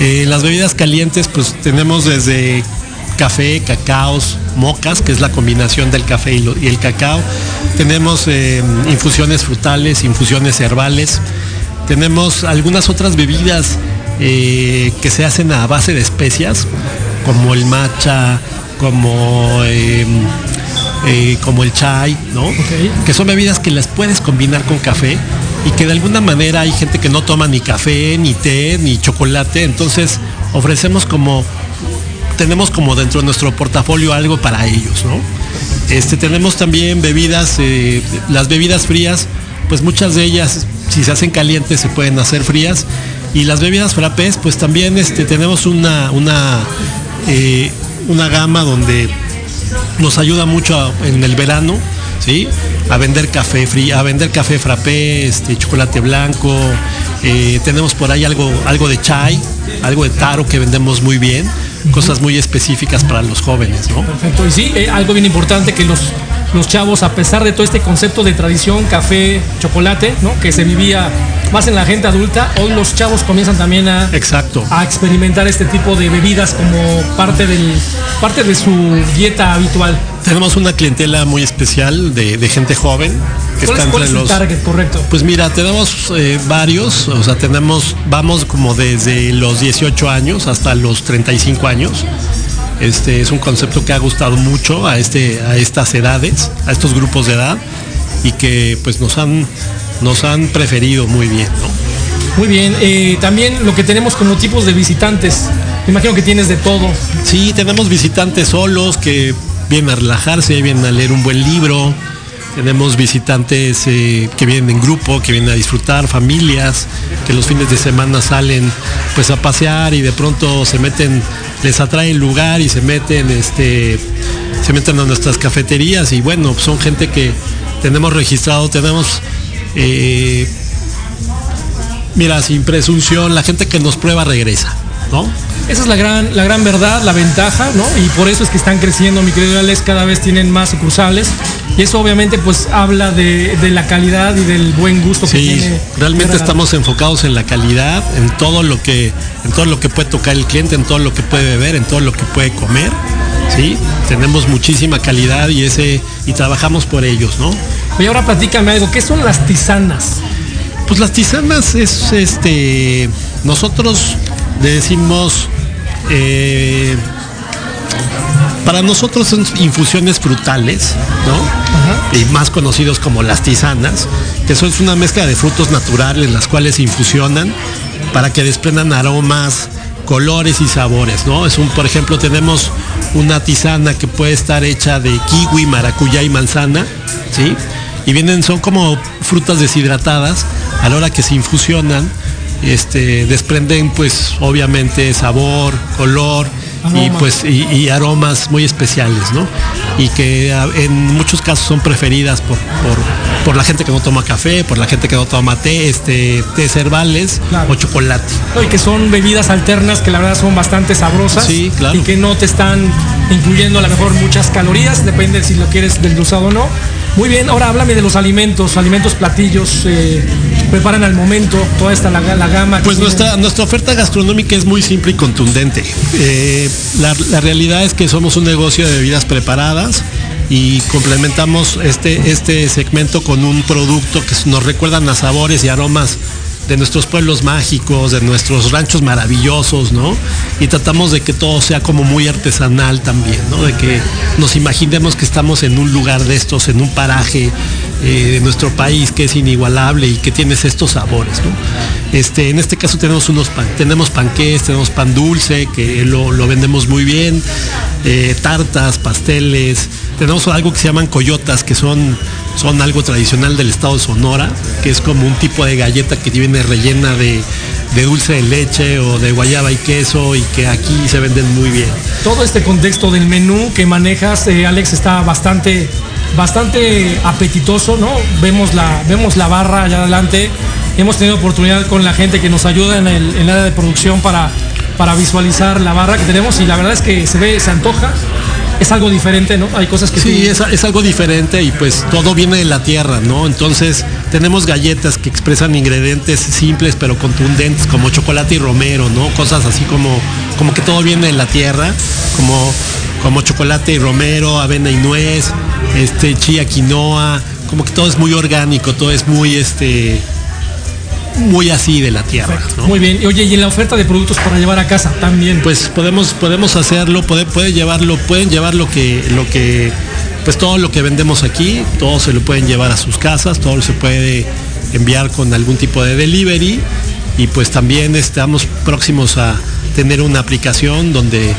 eh, las bebidas calientes pues tenemos desde café, cacaos, mocas, que es la combinación del café y, lo, y el cacao. Tenemos eh, infusiones frutales, infusiones herbales. Tenemos algunas otras bebidas eh, que se hacen a base de especias, como el matcha, como, eh, como el chai, ¿no? Okay. Que son bebidas que las puedes combinar con café y que de alguna manera hay gente que no toma ni café, ni té, ni chocolate, entonces ofrecemos como tenemos como dentro de nuestro portafolio algo para ellos, ¿no? Este tenemos también bebidas, eh, las bebidas frías, pues muchas de ellas, si se hacen calientes, se pueden hacer frías. Y las bebidas frappés, pues también este, tenemos una, una, eh, una gama donde nos ayuda mucho en el verano, ¿sí? A vender café frío, a vender café frappé, este, chocolate blanco. Eh, tenemos por ahí algo, algo de chai, algo de taro que vendemos muy bien. Cosas muy específicas para los jóvenes, ¿no? Perfecto. Y sí, eh, algo bien importante que los, los chavos, a pesar de todo este concepto de tradición, café, chocolate, ¿no? Que se vivía más en la gente adulta, hoy los chavos comienzan también a, Exacto. a experimentar este tipo de bebidas como parte, del, parte de su dieta habitual. Tenemos una clientela muy especial de, de gente joven que ¿Cuál está es, cuál entre es los. target correcto? Pues mira, tenemos eh, varios, o sea, tenemos, vamos como desde los 18 años hasta los 35 años. Este es un concepto que ha gustado mucho a, este, a estas edades, a estos grupos de edad, y que pues nos han, nos han preferido muy bien, ¿no? Muy bien, eh, también lo que tenemos como tipos de visitantes, me imagino que tienes de todo. Sí, tenemos visitantes solos que vienen a relajarse, vienen a leer un buen libro, tenemos visitantes eh, que vienen en grupo, que vienen a disfrutar, familias, que los fines de semana salen pues a pasear y de pronto se meten, les atrae el lugar y se meten, este, se meten a nuestras cafeterías y bueno, son gente que tenemos registrado, tenemos eh, mira, sin presunción, la gente que nos prueba regresa. ¿No? Esa es la gran, la gran verdad, la ventaja, ¿no? Y por eso es que están creciendo, mi querido Alex, cada vez tienen más sucursales. Y eso obviamente pues habla de, de la calidad y del buen gusto que Sí, tiene. realmente estamos enfocados en la calidad, en todo lo que, en todo lo que puede tocar el cliente, en todo lo que puede beber, en todo lo que puede comer. Sí, tenemos muchísima calidad y ese y trabajamos por ellos, ¿no? Y ahora platícame algo, ¿qué son las tisanas? Pues las tisanas es este. Nosotros le decimos. eh, para nosotros son infusiones frutales, ¿no? Y más conocidos como las tisanas, que eso es una mezcla de frutos naturales, las cuales se infusionan para que desprendan aromas, colores y sabores, ¿no? Es un, por ejemplo, tenemos una tisana que puede estar hecha de kiwi, maracuyá y manzana, ¿sí? Y vienen, son como frutas deshidratadas, a la hora que se infusionan, este, desprenden pues obviamente sabor, color y Aromas. pues y, y aromas muy especiales, ¿no? Y que a- en muchos casos son preferidas por, por, por la gente que no toma café, por la gente que no toma té, este, té cervales o chocolate. Y que son bebidas alternas que la verdad son bastante sabrosas. Sí, claro. Y que no te están incluyendo a lo mejor muchas calorías, depende si lo quieres desglosado o no. Muy bien, ahora háblame de los alimentos, alimentos, platillos, eh, preparan al momento, toda esta la, la gama. Pues tienen. nuestra, nuestra oferta gastronómica es muy simple y contundente. Eh, la, la realidad es que somos un negocio de bebidas preparadas y complementamos este, este segmento con un producto que nos recuerdan a sabores y aromas de nuestros pueblos mágicos, de nuestros ranchos maravillosos, ¿no? Y tratamos de que todo sea como muy artesanal también, ¿no? De que nos imaginemos que estamos en un lugar de estos, en un paraje eh, de nuestro país que es inigualable y que tienes estos sabores, ¿no? Este, en este caso tenemos unos pan, tenemos panqués, tenemos pan dulce, que lo, vendemos muy bien, eh, tartas, pasteles, tenemos algo que se llaman coyotas, que son, son algo tradicional del estado de Sonora, que es como un tipo de galleta que viene rellena de, de dulce de leche o de guayaba y queso y que aquí se venden muy bien. Todo este contexto del menú que manejas, eh, Alex, está bastante, bastante apetitoso, ¿no? Vemos la, vemos la barra allá adelante. Hemos tenido oportunidad con la gente que nos ayuda en el, en el área de producción para, para visualizar la barra que tenemos y la verdad es que se ve, se antoja. Es algo diferente, ¿no? Hay cosas que Sí, tú- es, es algo diferente y pues todo viene de la tierra, ¿no? Entonces tenemos galletas que expresan ingredientes simples pero contundentes como chocolate y romero, ¿no? Cosas así como, como que todo viene de la tierra, como, como chocolate y romero, avena y nuez, este, chía, quinoa, como que todo es muy orgánico, todo es muy, este, muy así de la tierra, ¿no? Muy bien. Y Oye, y en la oferta de productos para llevar a casa también. Pues podemos, podemos hacerlo, puede, puede llevarlo, pueden llevar lo que, lo que, pues todo lo que vendemos aquí, todo se lo pueden llevar a sus casas, todo se puede enviar con algún tipo de delivery y pues también estamos próximos a tener una aplicación donde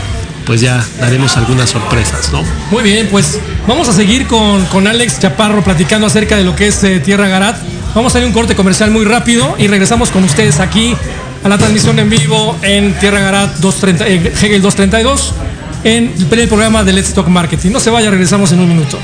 pues ya daremos algunas sorpresas, ¿no? Muy bien, pues vamos a seguir con, con Alex Chaparro platicando acerca de lo que es eh, Tierra Garat. Vamos a hacer un corte comercial muy rápido y regresamos con ustedes aquí a la transmisión en vivo en Tierra Garat 230, eh, Hegel 232 en el programa de Let's Talk Marketing. No se vaya, regresamos en un minuto.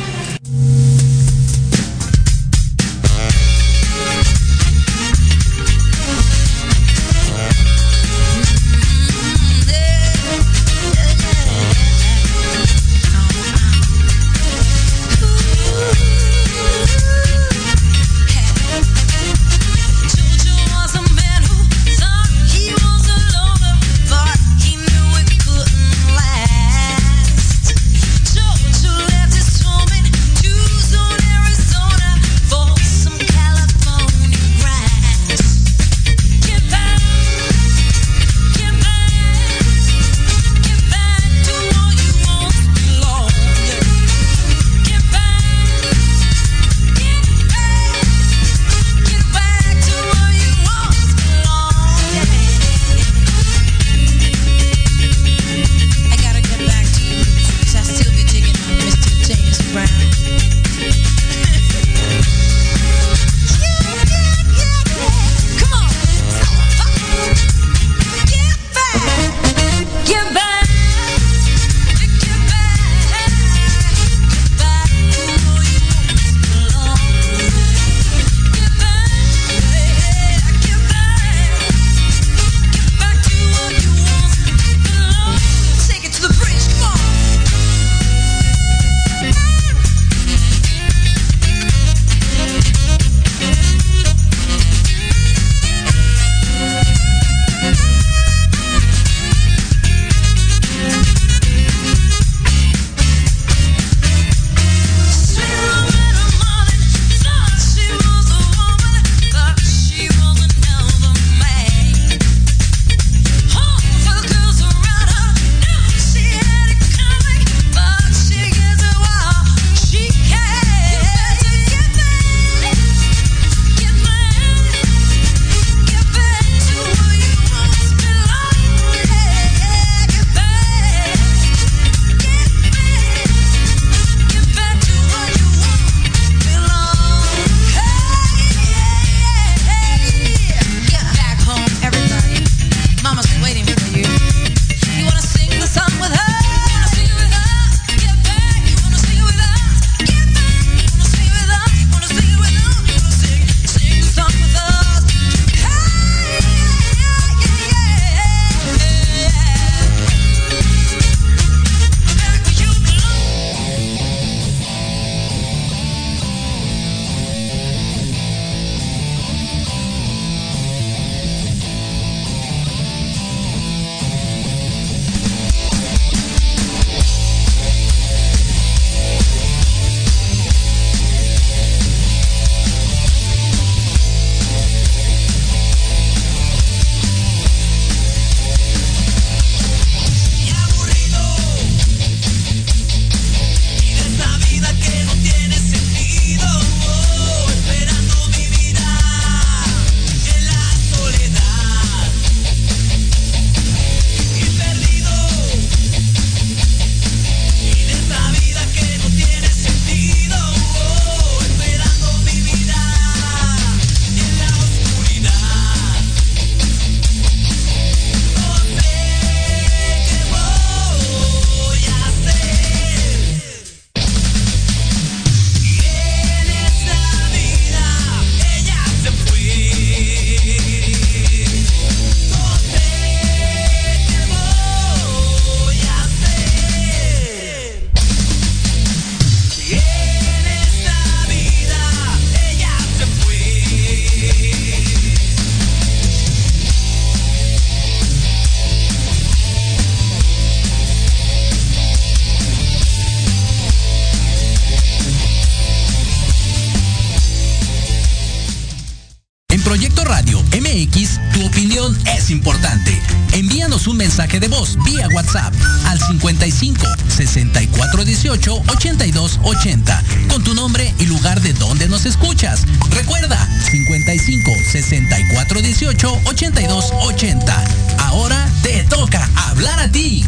WhatsApp al 55 64 18 82 80 con tu nombre y lugar de donde nos escuchas. Recuerda 55 64 18 82 80. Ahora te toca hablar a ti.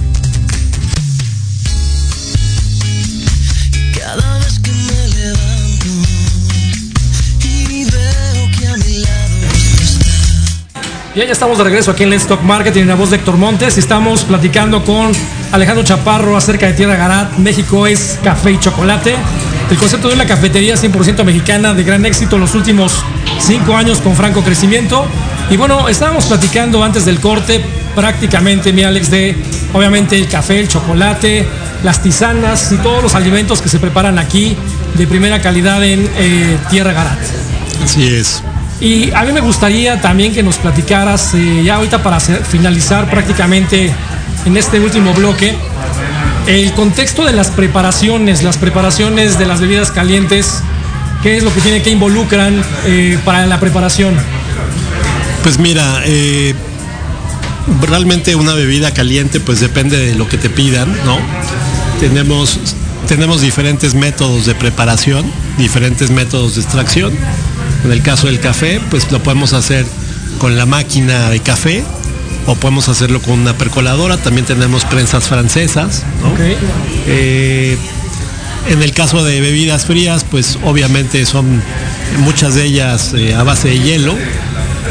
Cada vez que me levanto y veo que a mi lado Bien, ya estamos de regreso aquí en Let's Talk Marketing en la voz de Héctor Montes. Estamos platicando con Alejandro Chaparro acerca de Tierra Garat. México es café y chocolate. El concepto de una cafetería 100% mexicana de gran éxito en los últimos cinco años con franco crecimiento. Y bueno, estábamos platicando antes del corte prácticamente, mi Alex, de obviamente el café, el chocolate, las tisanas y todos los alimentos que se preparan aquí de primera calidad en eh, Tierra Garat. Así es. Y a mí me gustaría también que nos platicaras, eh, ya ahorita para finalizar prácticamente en este último bloque, el contexto de las preparaciones, las preparaciones de las bebidas calientes, qué es lo que tiene que involucran eh, para la preparación. Pues mira, eh, realmente una bebida caliente pues depende de lo que te pidan, ¿no? Tenemos, tenemos diferentes métodos de preparación, diferentes métodos de extracción. En el caso del café, pues lo podemos hacer con la máquina de café o podemos hacerlo con una percoladora. También tenemos prensas francesas, ¿no? Eh, en el caso de bebidas frías, pues obviamente son muchas de ellas eh, a base de hielo.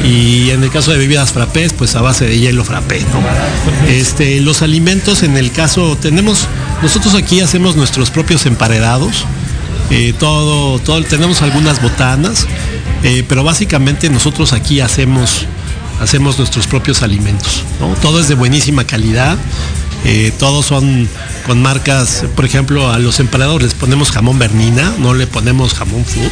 Y en el caso de bebidas frappés, pues a base de hielo frappé, ¿no? Este, los alimentos, en el caso, tenemos, nosotros aquí hacemos nuestros propios emparedados. eh, todo, todo, tenemos algunas botanas, eh, pero básicamente nosotros aquí hacemos, hacemos nuestros propios alimentos. Todo es de buenísima calidad. eh, todos son con marcas, por ejemplo, a los emparedados les ponemos jamón Bernina, no le ponemos jamón food,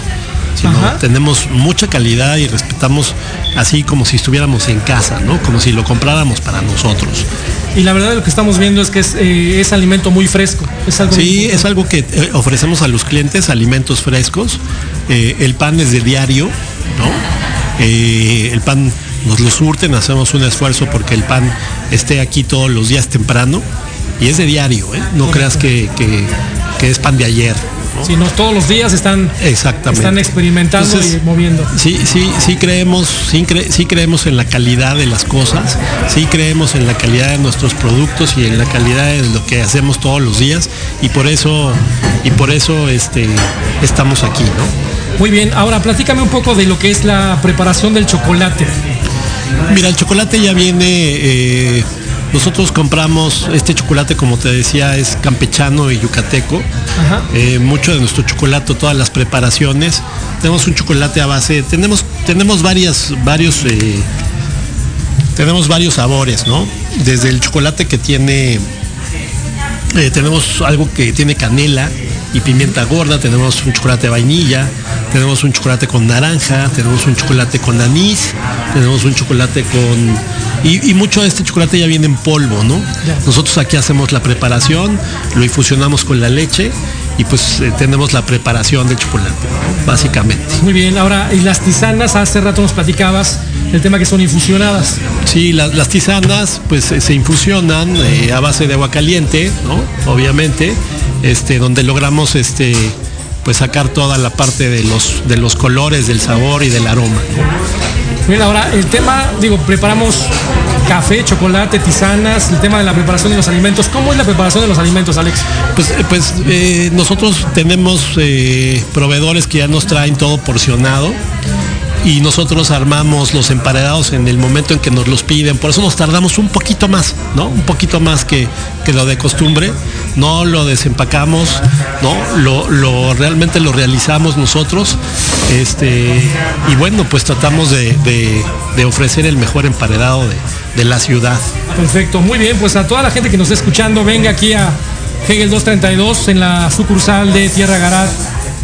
sino Ajá. tenemos mucha calidad y respetamos así como si estuviéramos en casa, ¿no? Como si lo compráramos para nosotros. Y la verdad lo que estamos viendo es que es, eh, es alimento muy fresco. Es algo Sí, es algo que eh, ofrecemos a los clientes, alimentos frescos. Eh, el pan es de diario, ¿no? El pan nos lo surten, hacemos un esfuerzo porque el pan esté aquí todos los días temprano y es de diario, ¿eh? No creas que, que- que es pan de ayer. ¿No? Si no todos los días están, Exactamente. están experimentando Entonces, y moviendo. Sí, sí, sí creemos, sí, cre- sí creemos en la calidad de las cosas, sí creemos en la calidad de nuestros productos y en la calidad de lo que hacemos todos los días y por eso, y por eso este, estamos aquí, ¿no? Muy bien, ahora platícame un poco de lo que es la preparación del chocolate. Mira, el chocolate ya viene. eh, nosotros compramos este chocolate, como te decía, es campechano y yucateco. Ajá. Eh, mucho de nuestro chocolate, todas las preparaciones. Tenemos un chocolate a base, tenemos, tenemos varias, varios, eh, tenemos varios sabores, ¿no? Desde el chocolate que tiene, eh, tenemos algo que tiene canela y pimienta gorda, tenemos un chocolate de vainilla, tenemos un chocolate con naranja, tenemos un chocolate con anís, tenemos un chocolate con... Y, y mucho de este chocolate ya viene en polvo, ¿no? Nosotros aquí hacemos la preparación, lo infusionamos con la leche y pues eh, tenemos la preparación del chocolate, básicamente. Muy bien, ahora, y las tisanas, hace rato nos platicabas el tema que son infusionadas. Sí, las, las tisanas pues eh, se infusionan eh, a base de agua caliente, ¿no? Obviamente, este, donde logramos este, pues sacar toda la parte de los, de los colores, del sabor y del aroma. Bien, ahora el tema, digo, preparamos café, chocolate, tisanas, el tema de la preparación de los alimentos. ¿Cómo es la preparación de los alimentos, Alex? Pues, eh, pues eh, nosotros tenemos eh, proveedores que ya nos traen todo porcionado y nosotros armamos los emparedados en el momento en que nos los piden. Por eso nos tardamos un poquito más, ¿no? Un poquito más que, que lo de costumbre. No lo desempacamos, ¿no? Lo, lo- realmente lo realizamos nosotros. Este, y bueno, pues tratamos de, de- ofrecer el mejor emparedado de, de la ciudad. Perfecto, muy bien, pues a toda la gente que nos está escuchando, venga aquí a Hegel 232 en la sucursal de Tierra Garat.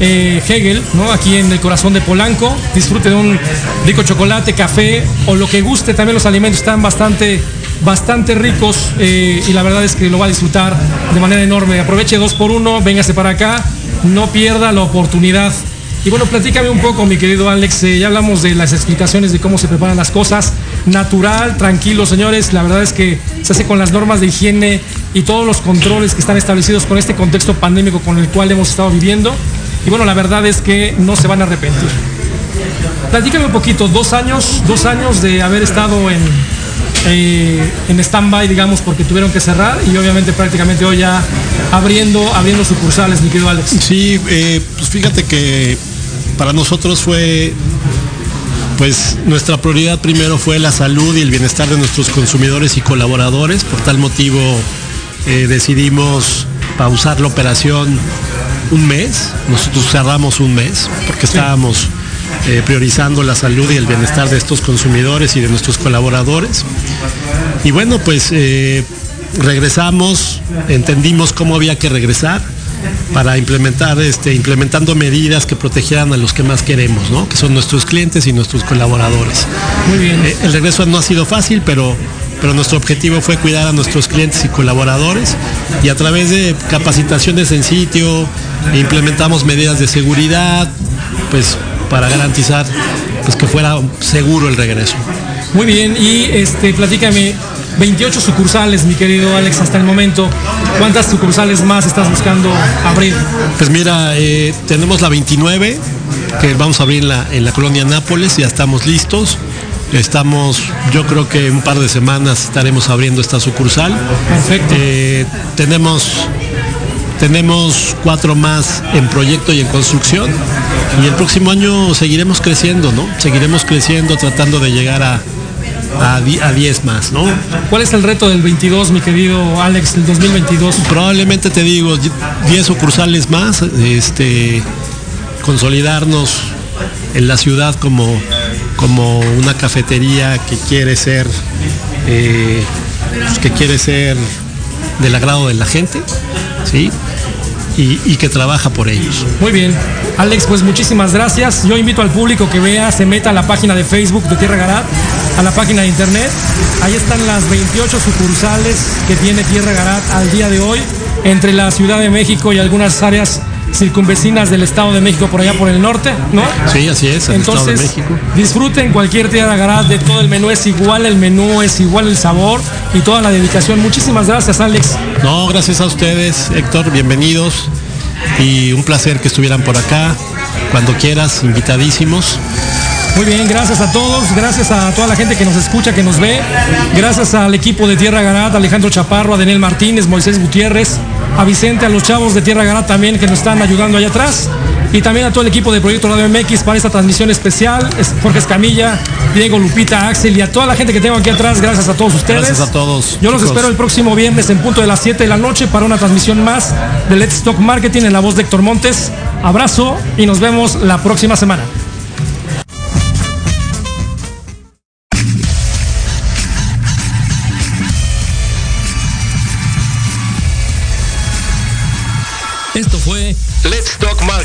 Eh, Hegel, ¿no? Aquí en el corazón de Polanco. Disfrute de un rico chocolate, café o lo que guste. También los alimentos están bastante, bastante ricos eh, y la verdad es que lo va a disfrutar de manera enorme. Aproveche dos por uno, véngase para acá, no pierda la oportunidad. Y bueno, platícame un poco, mi querido Alex. eh, ya hablamos de las explicaciones de cómo se preparan las cosas. natural, tranquilo, señores. La verdad es que se hace con las normas de higiene y todos los controles que están establecidos con este contexto pandémico con el cual hemos estado viviendo. Y bueno, la verdad es que no se van a arrepentir. Platícame un poquito, dos años, dos años de haber estado en, eh, en stand-by, digamos, porque tuvieron que cerrar y obviamente prácticamente hoy ya abriendo, abriendo sucursales, mi querido Alex. Sí, eh, pues fíjate que para nosotros fue, pues nuestra prioridad primero fue la salud y el bienestar de nuestros consumidores y colaboradores. Por tal motivo eh, decidimos pausar la operación un mes. Nosotros cerramos un mes porque estábamos eh, priorizando la salud y el bienestar de estos consumidores y de nuestros colaboradores. Y bueno, pues eh, regresamos, entendimos cómo había que regresar para implementar, este, implementando medidas que protegieran a los que más queremos, ¿no? que son nuestros clientes y nuestros colaboradores. Muy bien. Eh, el regreso no ha sido fácil, pero, pero nuestro objetivo fue cuidar a nuestros clientes y colaboradores y a través de capacitaciones en sitio, implementamos medidas de seguridad, pues para garantizar pues, que fuera seguro el regreso. Muy bien, y este, platícame, 28 sucursales, mi querido Alex, hasta el momento. ¿Cuántas sucursales más estás buscando abrir? Pues mira, eh, tenemos la 29, que vamos a abrir en la, en la colonia Nápoles, ya estamos listos. Estamos, yo creo que en un par de semanas estaremos abriendo esta sucursal. Perfecto. Eh, tenemos tenemos cuatro más en proyecto y en construcción. Y el próximo año seguiremos creciendo, ¿no? Seguiremos creciendo tratando de llegar a, a, 10 más, ¿no? ¿Cuál es el reto del 22, mi querido Alex, del 2022? Probablemente te digo, 10 sucursales más, este, consolidarnos en la ciudad como, como una cafetería que quiere ser, eh, pues, que quiere ser del agrado de la gente, ¿sí? Y, que trabaja por ellos. Muy bien. Alex, pues muchísimas gracias. Yo invito al público que vea, se meta a la página de Facebook de Tierra Garat, a la página de internet. Ahí están las 28 sucursales que tiene Tierra Garat al día de hoy, entre la Ciudad de México y algunas áreas circunvecinas del Estado de México por allá por el norte, ¿no? Sí, así es, el Entonces, Estado de México. disfruten cualquier Tierra de todo el menú, es igual el menú, es igual el sabor y toda la dedicación. Muchísimas gracias, Alex. No, gracias a ustedes, Héctor, bienvenidos y un placer que estuvieran por acá. Cuando quieras, invitadísimos. Muy bien, gracias a todos, gracias a toda la gente que nos escucha, que nos ve, gracias al equipo de Tierra Garat, Alejandro Chaparro, a Daniel Martínez, Moisés Gutiérrez, a Vicente, a los chavos de Tierra Garat también que nos están ayudando allá atrás, y también a todo el equipo de Proyecto Radio MX para esta transmisión especial, Jorge Escamilla, Diego Lupita, Axel y a toda la gente que tengo aquí atrás, gracias a todos ustedes. Gracias a todos. Yo los chicos. espero el próximo viernes en punto de las 7 de la noche para una transmisión más de Let's Talk Marketing en la voz de Héctor Montes. Abrazo y nos vemos la próxima semana.